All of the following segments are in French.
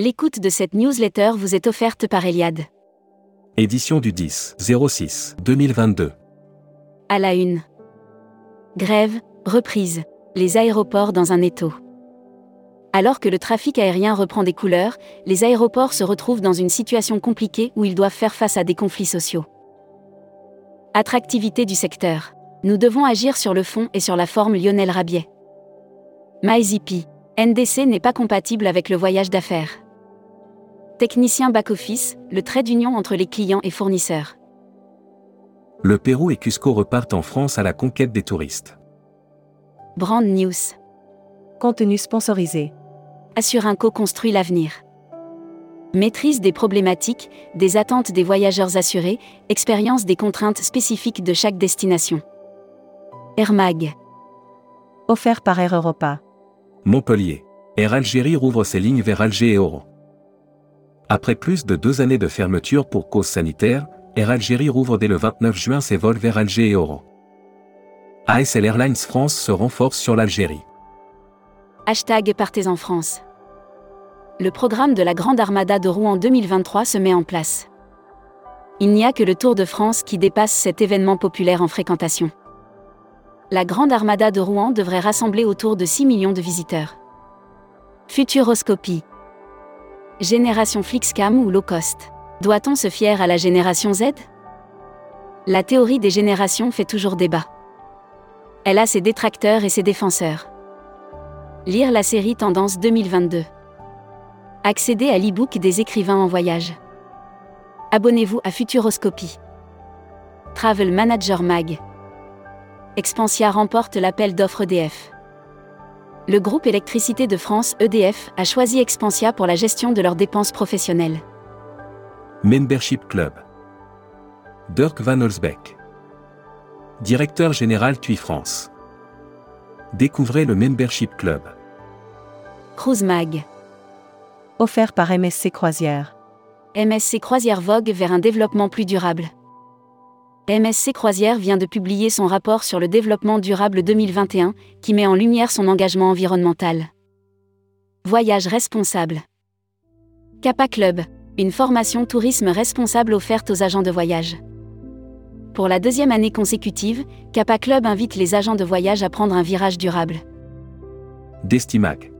L'écoute de cette newsletter vous est offerte par Eliade. Édition du 10 06 2022. À la une. Grève, reprise. Les aéroports dans un étau. Alors que le trafic aérien reprend des couleurs, les aéroports se retrouvent dans une situation compliquée où ils doivent faire face à des conflits sociaux. Attractivité du secteur. Nous devons agir sur le fond et sur la forme Lionel Rabiet. MyZP. NDC n'est pas compatible avec le voyage d'affaires. Technicien back-office, le trait d'union entre les clients et fournisseurs. Le Pérou et Cusco repartent en France à la conquête des touristes. Brand News. Contenu sponsorisé. Assurinco construit l'avenir. Maîtrise des problématiques, des attentes des voyageurs assurés, expérience des contraintes spécifiques de chaque destination. Air Mag. Offert par Air Europa. Montpellier. Air Algérie rouvre ses lignes vers Alger et Oran. Après plus de deux années de fermeture pour cause sanitaire, Air Algérie rouvre dès le 29 juin ses vols vers Alger et Oran. ASL Airlines France se renforce sur l'Algérie. Hashtag Partez en France. Le programme de la Grande Armada de Rouen 2023 se met en place. Il n'y a que le Tour de France qui dépasse cet événement populaire en fréquentation. La Grande Armada de Rouen devrait rassembler autour de 6 millions de visiteurs. Futuroscopie. Génération Flixcam ou low cost Doit-on se fier à la génération Z? La théorie des générations fait toujours débat. Elle a ses détracteurs et ses défenseurs. Lire la série Tendance 2022. Accéder à l'e-book des écrivains en voyage. Abonnez-vous à Futuroscopie. Travel Manager Mag. Expansia remporte l'appel d'offres EDF. Le groupe Électricité de France, EDF, a choisi Expansia pour la gestion de leurs dépenses professionnelles. Membership Club. Dirk Van Olsbeck. Directeur général TUI France. Découvrez le Membership Club. Cruise Mag. Offert par MSC Croisière. MSC Croisière vogue vers un développement plus durable. MSC Croisière vient de publier son rapport sur le développement durable 2021, qui met en lumière son engagement environnemental. Voyage responsable. Kappa Club, une formation tourisme responsable offerte aux agents de voyage. Pour la deuxième année consécutive, Kappa Club invite les agents de voyage à prendre un virage durable. Destimac.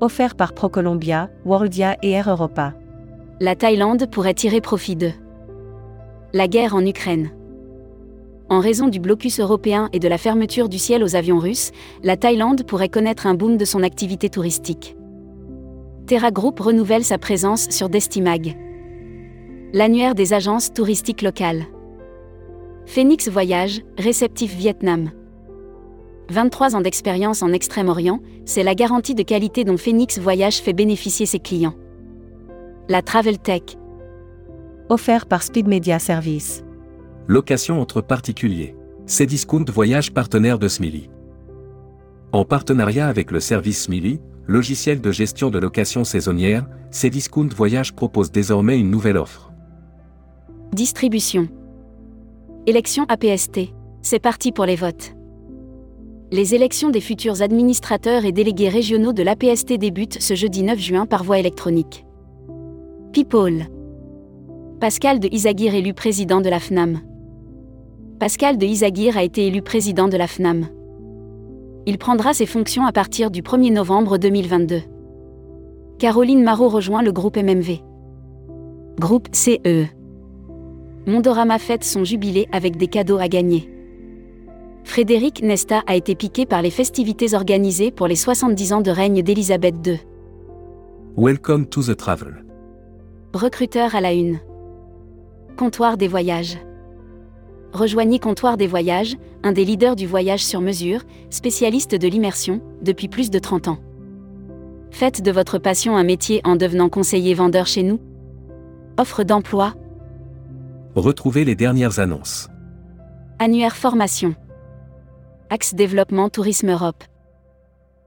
Offert par ProColombia, Worldia et Air Europa. La Thaïlande pourrait tirer profit de la guerre en Ukraine. En raison du blocus européen et de la fermeture du ciel aux avions russes, la Thaïlande pourrait connaître un boom de son activité touristique. Terra Group renouvelle sa présence sur Destimag. L'annuaire des agences touristiques locales. Phoenix Voyage, réceptif Vietnam. 23 ans d'expérience en Extrême-Orient, c'est la garantie de qualité dont Phoenix Voyage fait bénéficier ses clients. La Travel Tech. Offert par Speed Media Service. Location entre particuliers. C'est Discount Voyage partenaire de Smiley. En partenariat avec le service Smiley, logiciel de gestion de location saisonnière, Cdiscount Voyage propose désormais une nouvelle offre. Distribution. Élection APST. C'est parti pour les votes. Les élections des futurs administrateurs et délégués régionaux de l'APST débutent ce jeudi 9 juin par voie électronique. People. Pascal de Isaguirre élu président de la FNAM. Pascal de Isaguirre a été élu président de la FNAM. Il prendra ses fonctions à partir du 1er novembre 2022. Caroline Marot rejoint le groupe MMV. Groupe CE. Mondorama fête son jubilé avec des cadeaux à gagner. Frédéric Nesta a été piqué par les festivités organisées pour les 70 ans de règne d'Élisabeth II. Welcome to the travel. Recruteur à la une. Comptoir des voyages. Rejoignez Comptoir des voyages, un des leaders du voyage sur mesure, spécialiste de l'immersion, depuis plus de 30 ans. Faites de votre passion un métier en devenant conseiller vendeur chez nous. Offre d'emploi. Retrouvez les dernières annonces. Annuaire formation. Axe développement Tourisme Europe.